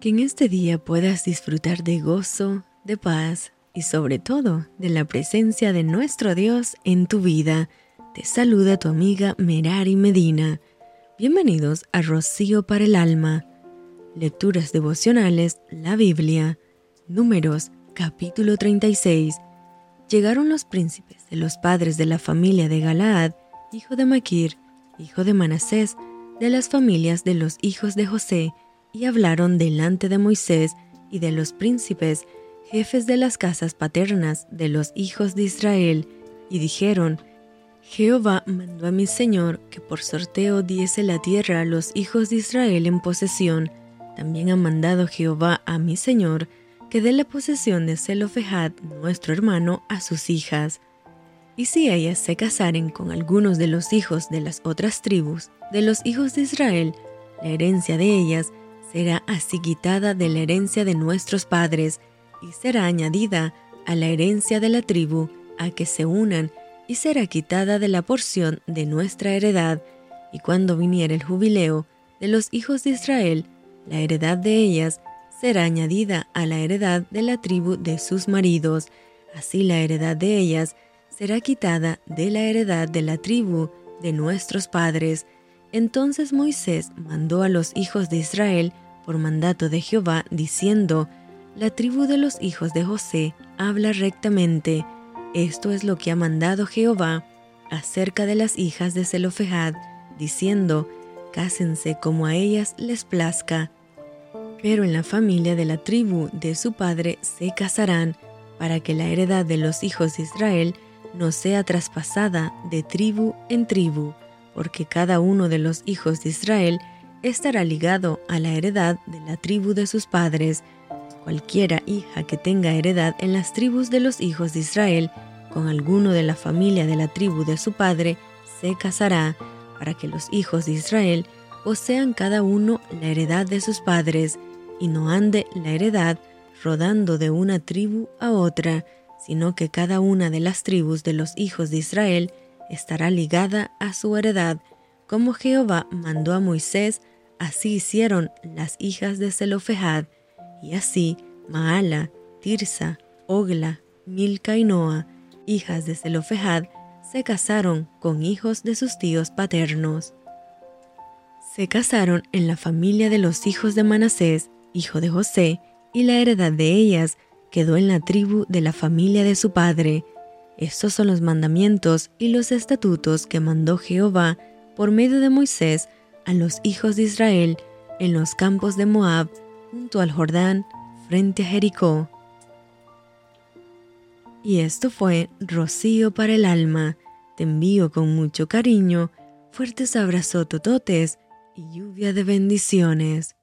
Que en este día puedas disfrutar de gozo, de paz y sobre todo de la presencia de nuestro Dios en tu vida. Te saluda tu amiga Merari Medina. Bienvenidos a Rocío para el Alma. Lecturas devocionales, la Biblia. Números, capítulo 36. Llegaron los príncipes de los padres de la familia de Galaad, hijo de Maquir, hijo de Manasés, de las familias de los hijos de José, y hablaron delante de Moisés y de los príncipes, jefes de las casas paternas de los hijos de Israel, y dijeron, Jehová mandó a mi Señor que por sorteo diese la tierra a los hijos de Israel en posesión. También ha mandado Jehová a mi Señor que dé la posesión de Zelofejad, nuestro hermano, a sus hijas. Y si ellas se casaren con algunos de los hijos de las otras tribus, de los hijos de Israel, la herencia de ellas será así quitada de la herencia de nuestros padres y será añadida a la herencia de la tribu a que se unan y será quitada de la porción de nuestra heredad. Y cuando viniera el jubileo de los hijos de Israel, la heredad de ellas será añadida a la heredad de la tribu de sus maridos. Así la heredad de ellas será quitada de la heredad de la tribu de nuestros padres entonces Moisés mandó a los hijos de Israel por mandato de Jehová, diciendo, La tribu de los hijos de José habla rectamente. Esto es lo que ha mandado Jehová acerca de las hijas de Zelofejad, diciendo, Cásense como a ellas les plazca. Pero en la familia de la tribu de su padre se casarán, para que la heredad de los hijos de Israel no sea traspasada de tribu en tribu porque cada uno de los hijos de Israel estará ligado a la heredad de la tribu de sus padres. Cualquiera hija que tenga heredad en las tribus de los hijos de Israel con alguno de la familia de la tribu de su padre, se casará, para que los hijos de Israel posean cada uno la heredad de sus padres, y no ande la heredad rodando de una tribu a otra, sino que cada una de las tribus de los hijos de Israel estará ligada a su heredad, como Jehová mandó a Moisés, así hicieron las hijas de Zelofejad, y así Maala, Tirsa, Ogla, Milca y Noa, hijas de Zelofejad, se casaron con hijos de sus tíos paternos. Se casaron en la familia de los hijos de Manasés, hijo de José, y la heredad de ellas quedó en la tribu de la familia de su padre, estos son los mandamientos y los estatutos que mandó Jehová por medio de Moisés a los hijos de Israel en los campos de Moab, junto al Jordán, frente a Jericó. Y esto fue rocío para el alma. Te envío con mucho cariño, fuertes abrazos tototes y lluvia de bendiciones.